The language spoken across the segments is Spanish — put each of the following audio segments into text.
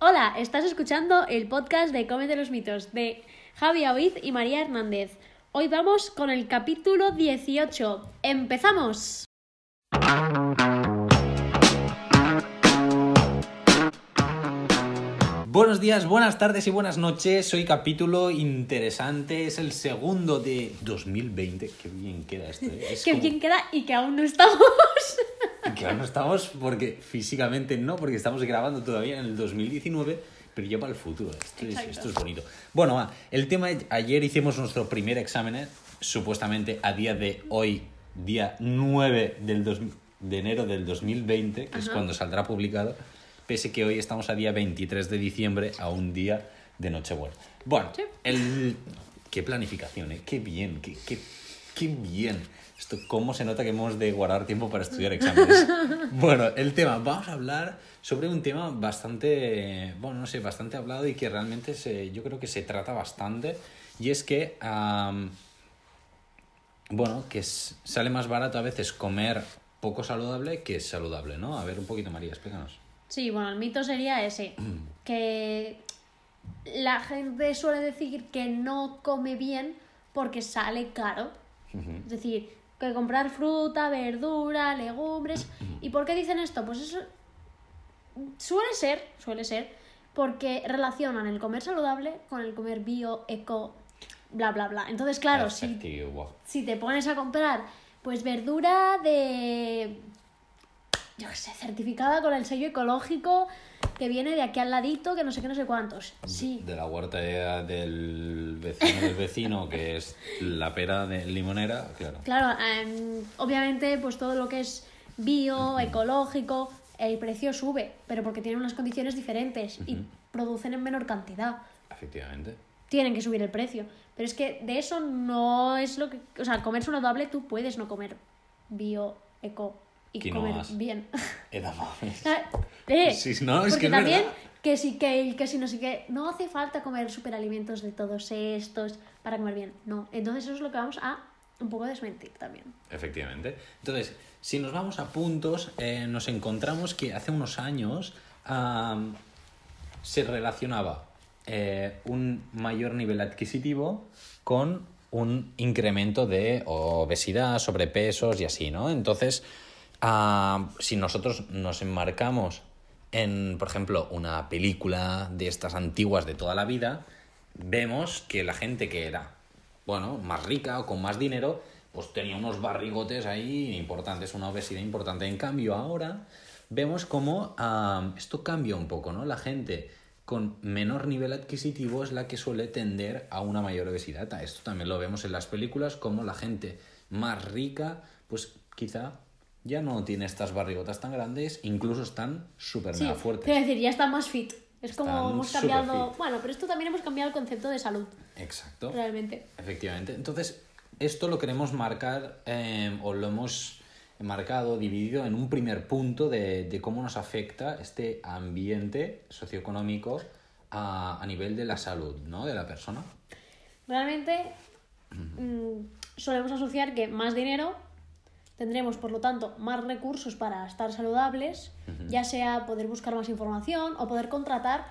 Hola, estás escuchando el podcast de Cómete los mitos de Javi Aoiz y María Hernández. Hoy vamos con el capítulo 18. ¡Empezamos! Buenos días, buenas tardes y buenas noches. Hoy capítulo interesante. Es el segundo de 2020. Qué bien queda esto. ¿eh? Es Qué como- bien queda y que aún no estamos. No estamos porque físicamente no, porque estamos grabando todavía en el 2019, pero ya para el futuro. Esto, es, Exacto. esto es bonito. Bueno, va, el tema, ayer hicimos nuestro primer examen, ¿eh? supuestamente a día de hoy, día 9 del dos- de enero del 2020, que es cuando saldrá publicado, pese que hoy estamos a día 23 de diciembre, a un día de Nochebuena. Bueno, Sí. el... qué planificación, ¿eh? qué bien, qué, qué, qué bien. Esto, ¿Cómo se nota que hemos de guardar tiempo para estudiar exámenes? bueno, el tema, vamos a hablar sobre un tema bastante, bueno, no sé, bastante hablado y que realmente se, yo creo que se trata bastante, y es que, bueno, que sale más barato a veces comer poco saludable que saludable, ¿no? A ver, un poquito, María, explícanos. Sí, bueno, el mito sería ese. Que la gente suele decir que no come bien porque sale caro. Es decir, que comprar fruta, verdura, legumbres. ¿Y por qué dicen esto? Pues eso suele ser, suele ser, porque relacionan el comer saludable con el comer bio, eco, bla, bla, bla. Entonces, claro, si, si te pones a comprar, pues verdura de, yo qué sé, certificada con el sello ecológico que viene de aquí al ladito, que no sé qué, no sé cuántos. Sí, De la huerta de- del vecino del vecino, que es la pera de limonera, claro. Claro, em, obviamente, pues todo lo que es bio, ecológico, el precio sube, pero porque tienen unas condiciones diferentes y producen en menor cantidad. Efectivamente. Tienen que subir el precio. Pero es que de eso no es lo que. O sea, comer saludable, tú puedes no comer bio, eco y Que no comer bien. Era Eh, Sí, no, es porque que también que sí que, que si no sé qué, no hace falta comer superalimentos de todos estos para comer bien. No. Entonces eso es lo que vamos a un poco desmentir también. Efectivamente. Entonces, si nos vamos a puntos, eh, nos encontramos que hace unos años se relacionaba eh, un mayor nivel adquisitivo con un incremento de obesidad, sobrepesos y así, ¿no? Entonces, si nosotros nos enmarcamos en, por ejemplo, una película de estas antiguas de toda la vida, vemos que la gente que era, bueno, más rica o con más dinero, pues tenía unos barrigotes ahí importantes, una obesidad importante. En cambio, ahora vemos cómo esto cambia un poco, ¿no? La gente con menor nivel adquisitivo es la que suele tender a una mayor obesidad. Esto también lo vemos en las películas, como la gente más rica, pues quizá ya no tiene estas barrigotas tan grandes, incluso están súper Sí, mega quiero fuertes. decir, ya está más fit. Es como hemos cambiado. Bueno, pero esto también hemos cambiado el concepto de salud, Exacto. realmente. Efectivamente. Entonces, esto lo queremos marcar eh, o lo hemos marcado, dividido en un primer punto de, de cómo nos afecta este ambiente socioeconómico a, a nivel de la salud, ¿no? De la persona. Realmente mm, solemos asociar que más dinero tendremos, por lo tanto, más recursos para estar saludables, ya sea poder buscar más información o poder contratar,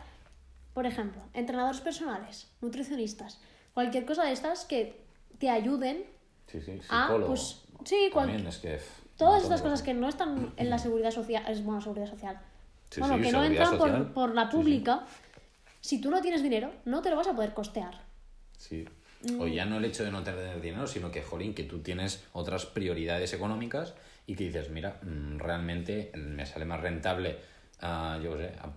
por ejemplo, entrenadores personales, nutricionistas, cualquier cosa de estas que te ayuden Sí, sí, Ah, pues, sí, cual- es que... Todas estas cosas que no están en la seguridad social, es bueno, seguridad social. Sí, bueno, que no entran por, por la pública. Si tú no tienes dinero, no te lo vas a poder costear. Sí. O ya no el hecho de no tener dinero, sino que, jolín, que tú tienes otras prioridades económicas y que dices, mira, mm, realmente me sale más rentable, ah, yo sé, a-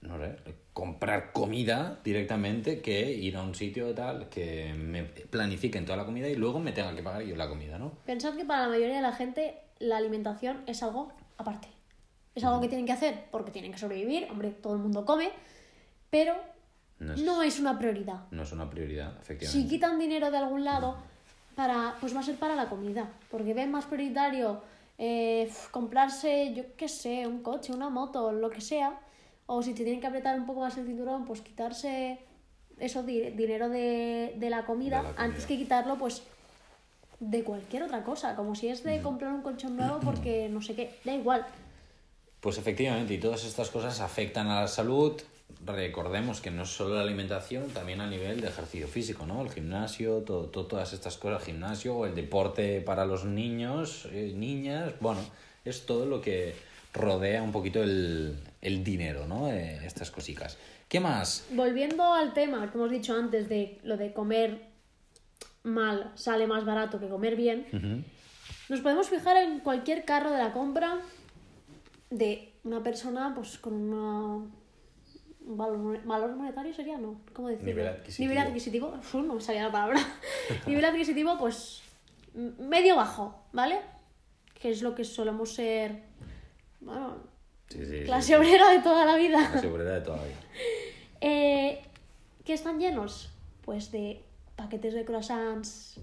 no sé, comprar comida directamente que ir a un sitio tal que me planifiquen toda la comida y luego me tenga que pagar yo la comida, ¿no? Pensad que para la mayoría de la gente la alimentación es algo aparte. Es algo que tienen que hacer porque tienen que sobrevivir. Hombre, todo el mundo come, pero No es, no es una prioridad. no es una prioridad, Si efectivamente. quitan dinero de algún lado, para, pues va a ser para la comida. Porque ven más prioritario eh, comprarse, yo qué sé, un coche, una moto, lo que sea. O si te tienen que apretar un poco más el cinturón, pues quitarse eso, di- dinero de, de la comida, De la comida. antes que quitarlo, pues de cualquier otra cosa. Como si es de comprar un colchón nuevo porque no sé qué, da igual. Pues efectivamente, y todas estas cosas afectan a la salud recordemos que no es solo la alimentación, también a nivel de ejercicio físico, ¿no? El gimnasio, todo, todo- todas estas cosas, el gimnasio, el deporte para los niños, eh, niñas, bueno, es todo lo que rodea un poquito el, el dinero, ¿no? Eh, estas cositas. ¿Qué más? Volviendo al tema que hemos dicho antes de lo de comer mal sale más barato que comer bien, nos podemos fijar en cualquier carro de la compra de una persona pues con una un valor, valor monetario sería no cómo decirlo Nivel adquisitivo. nivel adquisitivo Uf, no me salía la palabra nivel adquisitivo pues medio bajo vale que es lo que solemos ser bueno Sí, sí, clase sí. obrera de toda la vida La seguridad de toda la vida. Eh, ¿Qué están llenos? Pues de paquetes de croissants.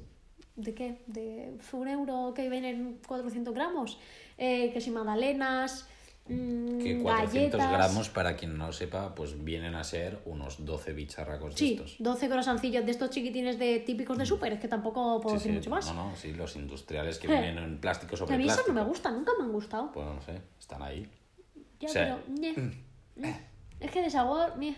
¿De qué? De un euro que vienen 400 gramos. Eh, que si magdalenas. Mm, Que 400 galletas. gramos, para quien no lo sepa, pues vienen a ser unos 12 bicharracos de Sí, estos. 12 croissancillos de estos chiquitines de típicos de súper. Es que tampoco puedo Sí, decir sí. mucho más. No, no, sí, los industriales que Eh. vienen en plástico sobre a mí eso plástico. no me gusta, nunca me han gustado. Pues no sé, están ahí. Ya, O sea, pero. ñe. Es que de sabor. ñe.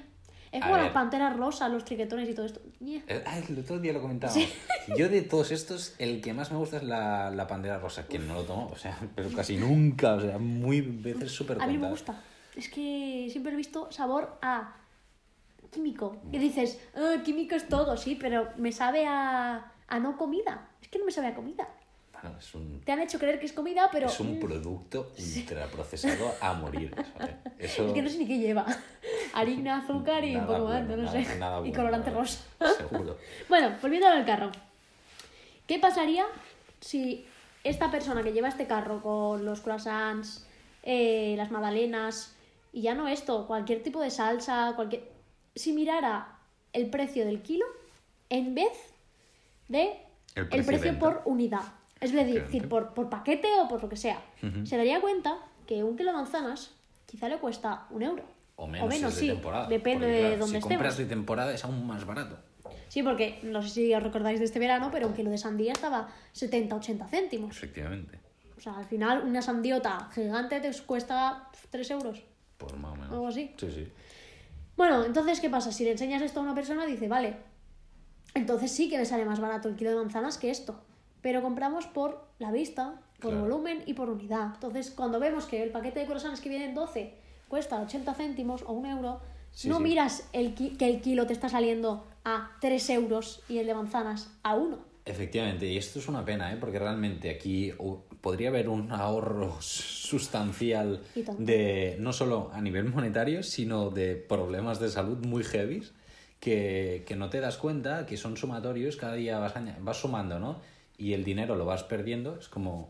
Es como las panteras rosas, los triquetones y todo esto. ñe. Eh, ah, el otro día lo comentábamos. Yo de todos estos, el que más me gusta es la, la pandera rosa, que no lo tomo, o sea, pero casi nunca, o sea, muy veces súper A mí me gusta. Es que siempre he visto sabor a químico. Y dices, "Ah, químico es todo, sí, pero me sabe a, a no comida. Es que no me sabe a comida. Bueno, es un, Te han hecho creer que es comida, pero es un mm, producto ultraprocesado a morir, ¿sabes? Eso... es que no sé ni qué lleva. Harina, azúcar y un Nada poco más, bueno, no lo nada- sé. nada y bueno, colorante rosa. Seguro. Bueno, volviendo al carro. ¿Qué pasaría si esta persona que lleva este carro con los croissants, eh, las magdalenas, y ya no esto, cualquier tipo de salsa, cualquier... Si mirara el precio del kilo en vez de El el precio por unidad. Es decir, por, por paquete o por lo que sea. Se daría cuenta que un kilo de manzanas quizá le cuesta un euro. O menos, si es de sí. temporada. Depende porque, de claro, dónde Si compras de temporada es aún más barato. Sí, porque no sé si os recordáis de este verano, pero un kilo de sandía estaba 70-80 céntimos. Efectivamente. O sea, al final una sandiota gigante te cuesta 3 euros. Por más o menos. Algo así. Sí, sí. Bueno, entonces, ¿qué pasa? Si le enseñas esto a una persona, dice, vale, entonces sí que me sale más barato el kilo de manzanas que esto. Pero compramos por la vista, por Claro. volumen y por unidad. Entonces, cuando vemos que el paquete de croissants que vienen 12 cuesta 80 céntimos o un euro, Sí, no sí. miras el que el kilo te está saliendo a 3 euros y el de manzanas a 1. Efectivamente, y esto es una pena, ¿eh? porque realmente aquí podría haber un ahorro sustancial de no solo a nivel monetario, sino de problemas de salud muy heavy que, que no te das cuenta, que son sumatorios, cada día vas sumando, ¿no? Y el dinero lo vas perdiendo, es como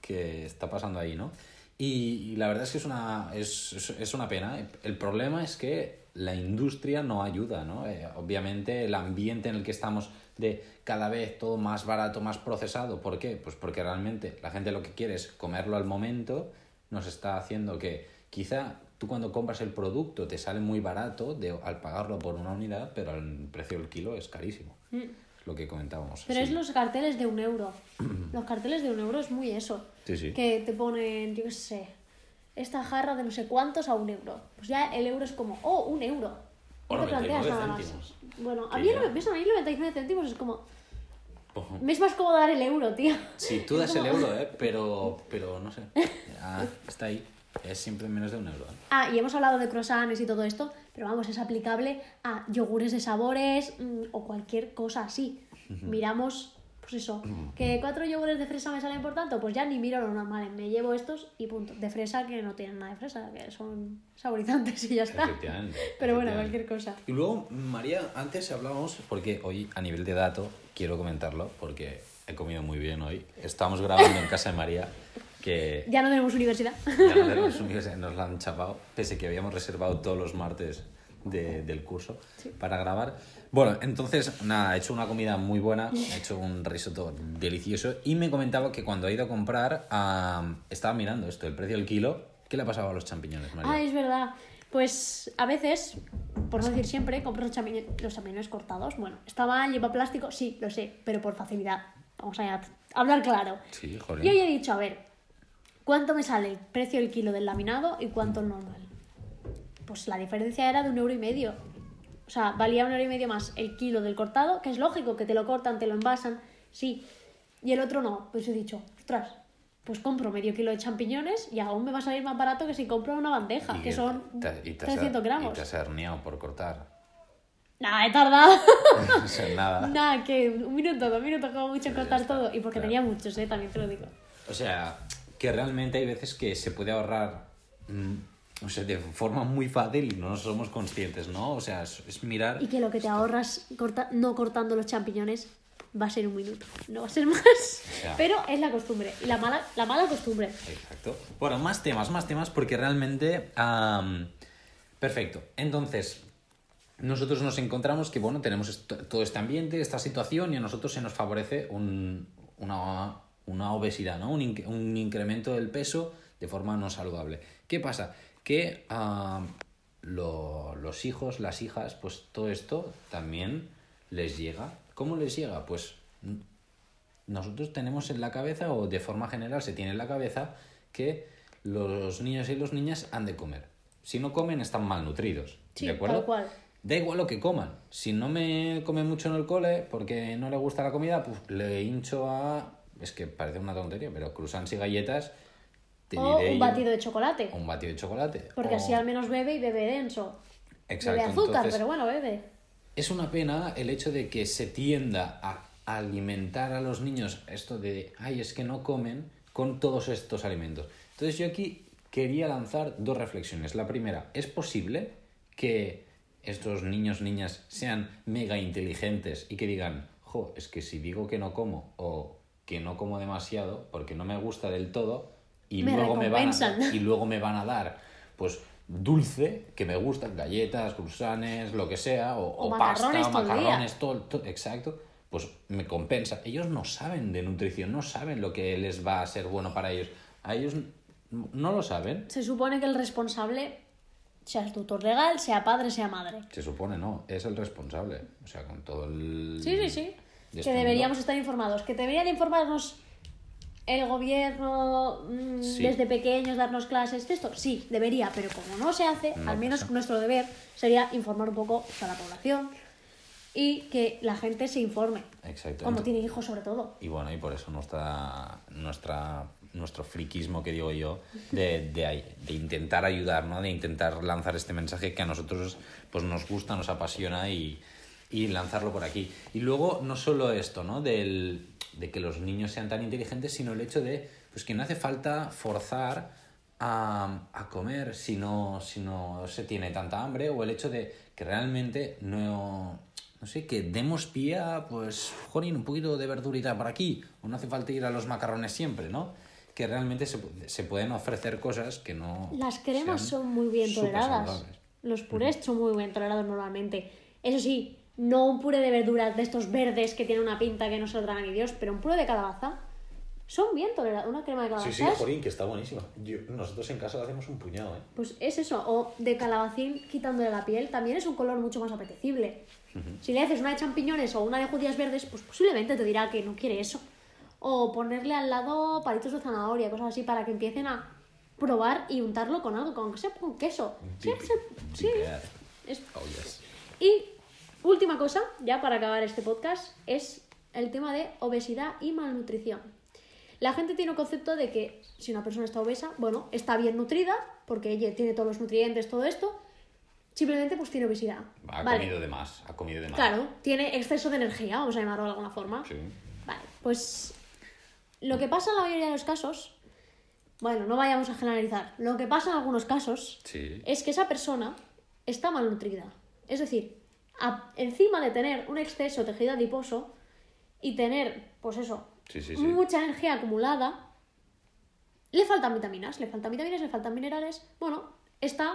que está pasando ahí, ¿no? Y, y la verdad es que es una, es, es- una pena. El problema es que la industria no ayuda, ¿no? Eh, obviamente el ambiente en el que estamos de cada vez todo más barato, más procesado. ¿Por qué? Pues porque realmente la gente lo que quiere es comerlo al momento, nos está haciendo que quizá tú cuando compras el producto te sale muy barato de, al pagarlo por una unidad, pero el precio del kilo es carísimo. Es lo que comentábamos. Pero Sí. es los carteles de un euro. Los carteles de un euro es muy eso. Sí, sí. Que te ponen, yo qué sé, esta jarra de no sé cuántos a un euro. Pues ya el euro es como, oh, un euro. O No te planteas 99 nada más. Bueno, a mí, ya- no a mí 99 céntimos es como, Ojo. me es más cómodo dar el euro, tío. Sí, tú das el euro, ¿eh? Pero, pero no sé. Ya está ahí. Es siempre menos de un euro. ¿eh? Ah, y hemos hablado de croissants y todo esto, pero vamos, es aplicable a yogures de sabores mm, o cualquier cosa así. Miramos, pues eso, que cuatro yogures de fresa me salen por tanto, pues ya ni miro lo normal, me llevo estos y punto. De fresa que no tienen nada de fresa, que son saborizantes y ya está. Efectivamente. Pero bueno, cualquier cosa. Y luego, María, antes hablábamos, porque hoy a nivel de dato, quiero comentarlo, porque he comido muy bien hoy. Estamos grabando en casa de María, que Ya no tenemos universidad. ya no tenemos universidad, nos la han chapado, pese que habíamos reservado todos los martes de- del curso para grabar. Bueno, entonces, nada, he hecho una comida muy buena, he hecho un risotto delicioso y me comentaba que cuando ha ido a comprar, ah, estaba mirando esto, el precio del kilo. ¿Qué le ha pasado a los champiñones, María? Ah, es verdad. Pues a veces, por no decir siempre, compro los champiñones, los champiñones cortados. Bueno, está mal, lleva plástico, sí, lo sé, pero por facilidad. Vamos a hablar claro. Sí, joder. Y hoy he dicho, a ver, ¿cuánto me sale el precio del kilo del laminado y cuánto el normal? pues la diferencia era de un euro y medio. O sea, valía un euro y medio más el kilo del cortado, que es lógico que te lo cortan, te lo envasan, sí. Y el otro no. Pues he dicho, ostras, pues compro medio kilo de champiñones y aún me va a salir más barato que si compro una bandeja, Y que son te- y te has- 300 gramos. Y te has herniado por cortar. Nada, he tardado. O sea, nada. Nada, que un minuto, dos minutos como mucho en cortar todo. Y porque claro. tenía muchos, eh, también te lo digo. O sea, que realmente hay veces que se puede ahorrar mm, o sea, de forma muy fácil y no somos conscientes, ¿no? O sea, es, mirar... Y que lo que te ahorras corta- no cortando los champiñones va a ser un minuto, no va a ser más. Ya. Pero es la costumbre, y la mala, la mala costumbre. Exacto. Bueno, más temas, más temas, porque realmente... perfecto. Entonces, nosotros nos encontramos que, bueno, tenemos esto- todo este ambiente, esta situación, y a nosotros se nos favorece un- una, una obesidad, ¿no? Un, un incremento del peso de forma no saludable. ¿Qué pasa? Que am, lo- los hijos, las hijas, pues todo esto también les llega. ¿Cómo les llega? Pues n- nosotros tenemos en la cabeza, o de forma general se tiene en la cabeza, que los niños y las niñas han de comer. Si no comen, están malnutridos. Sí, ¿De acuerdo? tal cual. Da igual lo que coman. Si no me come mucho en el cole porque no le gusta la comida, pues le hincho a. Es que parece una tontería, pero croissants y galletas. Te O diré un yo, batido de chocolate. un batido de chocolate. Porque o- así al menos bebe y bebe denso. Exacto, bebe azúcar, entonces- pero bueno, bebe. Es una pena el hecho de que se tienda a alimentar a los niños esto de, ay, es que no comen con todos estos alimentos. Entonces yo aquí quería lanzar dos reflexiones. La primera, ¿es posible que estos niños, niñas sean mega inteligentes y que digan, jo, es que si digo que no como o que no como demasiado porque no me gusta del todo y Me luego me van a, y luego me van a dar pues dulce que me gustan galletas cruzanes lo que sea o, O o macarrones pasta día. macarrones todo, todo- exacto pues me compensa ellos no saben de nutrición no saben lo que les va a ser bueno para ellos a ellos no lo saben Se supone que el responsable, sea el tutor legal, sea padre, sea madre. se supone no es el responsable o sea con todo el Sí, sí, sí. De Que deberíamos mundo. estar informados. Que debería de informarnos el gobierno mm, Sí. desde pequeños, darnos clases de esto. Sí, debería, pero como no se hace, No al menos pasa. nuestro deber sería informar un poco a la población y que la gente se informe. exacto Ento- tiene hijos, sobre todo. Y bueno, y por eso nuestra, nuestra, nuestro friquismo que digo yo, de, de, de intentar ayudar, ¿no? de intentar lanzar este mensaje que a nosotros pues, nos gusta, nos apasiona y, y lanzarlo por aquí. Y luego, no solo esto, ¿no? Del, de que los niños sean tan inteligentes, sino el hecho de pues, que no hace falta forzar a, a comer si no, si no se tiene tanta hambre, o el hecho de que realmente no, no sé, que demos pie a, pues, jolín, un poquito de verdurita por aquí, o no hace falta ir a los macarrones siempre, ¿no? Que realmente se, se pueden ofrecer cosas que no. Las cremas son muy bien toleradas. Los purés son muy bien tolerados normalmente. Eso sí, no un puré de verduras de estos verdes que tienen una pinta que no se lo traga ni Dios, pero un puré de calabaza son bien tolerados. Una crema de calabaza. Sí, sí, jolín, que está buenísima. Yo- nosotros en casa lo hacemos un puñado, ¿eh? Pues es eso, o de calabacín quitándole la piel, también es un color mucho más apetecible. Si le haces una de champiñones o una de judías verdes, pues posiblemente te dirá que no quiere eso. O ponerle al lado palitos de zanahoria, cosas así, para que empiecen a probar y untarlo con algo, con con queso. Sí, sí. Es- Oh, yes. Y última cosa, ya para acabar este podcast, es el tema de obesidad y malnutrición. La gente tiene un concepto de que si una persona está obesa, bueno, está bien nutrida, porque ella tiene todos los nutrientes, todo esto, simplemente pues tiene obesidad. Ha Vale. comido de más, ha comido de más. Claro, tiene exceso de energía, vamos a llamarlo de alguna forma. Sí. Vale, pues lo que pasa en la mayoría de los casos, bueno, no vayamos a generalizar, lo que pasa en algunos casos Sí. es que esa persona está malnutrida. Es decir, a- encima de tener un exceso de tejido adiposo y tener, pues eso, Sí, sí, sí. mucha energía acumulada, le faltan vitaminas, le faltan vitaminas, le faltan minerales. Bueno, está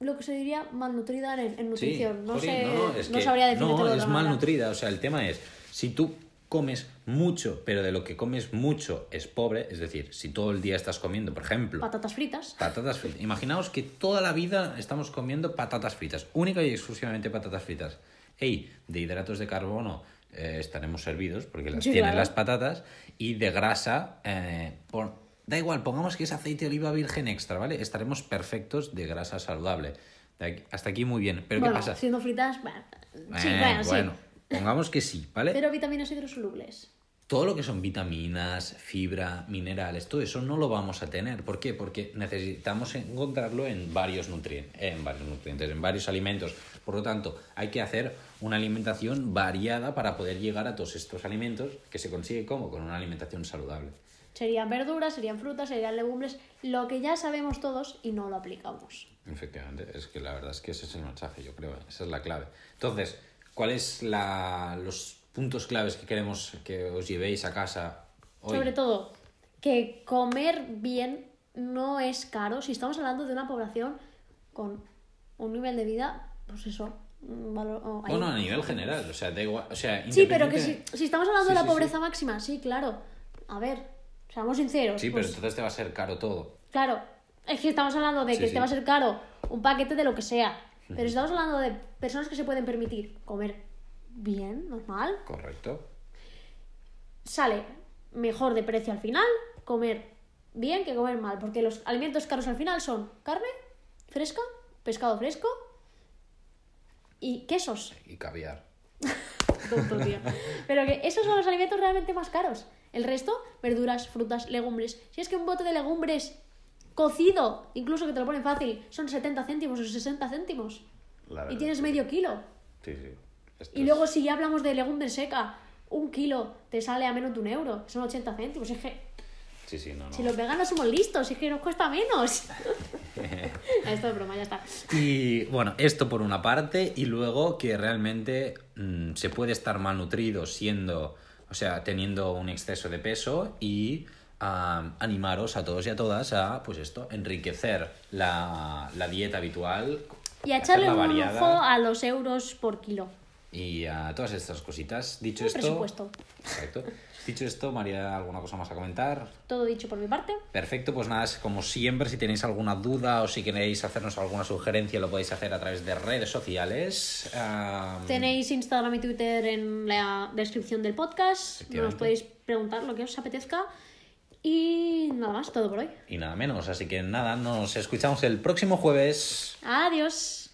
lo que se diría malnutrida en, en nutrición. no, sé, no, es no que- sabría definirlo No, de es manera. malnutrida. O sea, el tema es, si tú comes mucho, pero de lo que comes mucho es pobre, es decir, si todo el día estás comiendo, por ejemplo, Patatas fritas. patatas fritas. Imaginaos que toda la vida estamos comiendo patatas fritas, única y exclusivamente patatas fritas. Ey, de hidratos de carbono eh, estaremos servidos porque las Sí, tienen claro. las patatas y de grasa, eh, por- da igual, pongamos que es aceite de oliva virgen extra, ¿vale? Estaremos perfectos de grasa saludable. De aquí- hasta aquí muy bien. Pero bueno, ¿qué pasa? siendo fritas, sí, Eh, bueno, sí. Pongamos que sí, ¿vale? Pero vitaminas hidrosolubles. Todo lo que son vitaminas, fibra, minerales, todo eso no lo vamos a tener. ¿Por qué? Porque necesitamos encontrarlo en varios nutrientes, en varios nutrientes, en varios alimentos. Por lo tanto, hay que hacer una alimentación variada para poder llegar a todos estos alimentos que se consigue como con una alimentación saludable. Serían verduras, serían frutas, serían legumbres, lo que ya sabemos todos y no lo aplicamos. Efectivamente, es que la verdad es que ese es el mensaje, yo creo, esa es la clave. Entonces, ¿cuáles la, los puntos claves que queremos que os llevéis a casa hoy? Sobre todo, que comer bien no es caro si estamos hablando de una población con un nivel de vida, pues eso, valor... oh. Bueno, a nivel general, o sea, da igual, o sea, Sí, pero que si, estamos hablando Sí, de la sí, pobreza máxima, sí, claro. A ver, seamos sinceros. Sí, pues, pero entonces te va a ser caro todo. Claro, es que estamos hablando de que te va a ser caro un paquete de lo que sea. Pero si estamos hablando de personas que se pueden permitir comer bien, normal, Correcto. sale mejor de precio al final comer bien que comer mal. Porque los alimentos caros al final son carne fresca, pescado fresco y quesos. Y caviar. Tonto, tío. Pero que esos son los alimentos realmente más caros. El resto, verduras, frutas, legumbres. Si es que un bote de legumbres cocido, incluso que te lo ponen fácil, son 70 céntimos o 60 céntimos. Y tienes medio kilo. Sí, sí. Esto Y es- luego si ya hablamos de legumbre seca, un kilo te sale a menos de un euro. Son 80 céntimos. Es que Sí, sí, no, no. si los veganos somos listos, es que nos cuesta menos. Esto es broma, ya está. Y bueno, esto por una parte, y luego que realmente mm, se puede estar malnutrido siendo, o sea, teniendo un exceso de peso y ah, animaros a todos y a todas a, pues esto, enriquecer la, la dieta habitual. Y a echarle un ojo a los euros por kilo. Y a todas estas cositas. Dicho Un esto. presupuesto. Exacto. Dicho esto, María, ¿alguna cosa más a comentar? Todo dicho por mi parte. Perfecto, pues nada, como siempre, si tenéis alguna duda o si queréis hacernos alguna sugerencia, lo podéis hacer a través de redes sociales. Ah, Tenéis Instagram y Twitter en la descripción del podcast. Nos podéis preguntar lo que os apetezca. Y nada más, todo por hoy. Y nada menos, así que nada, nos escuchamos el próximo jueves. Adiós.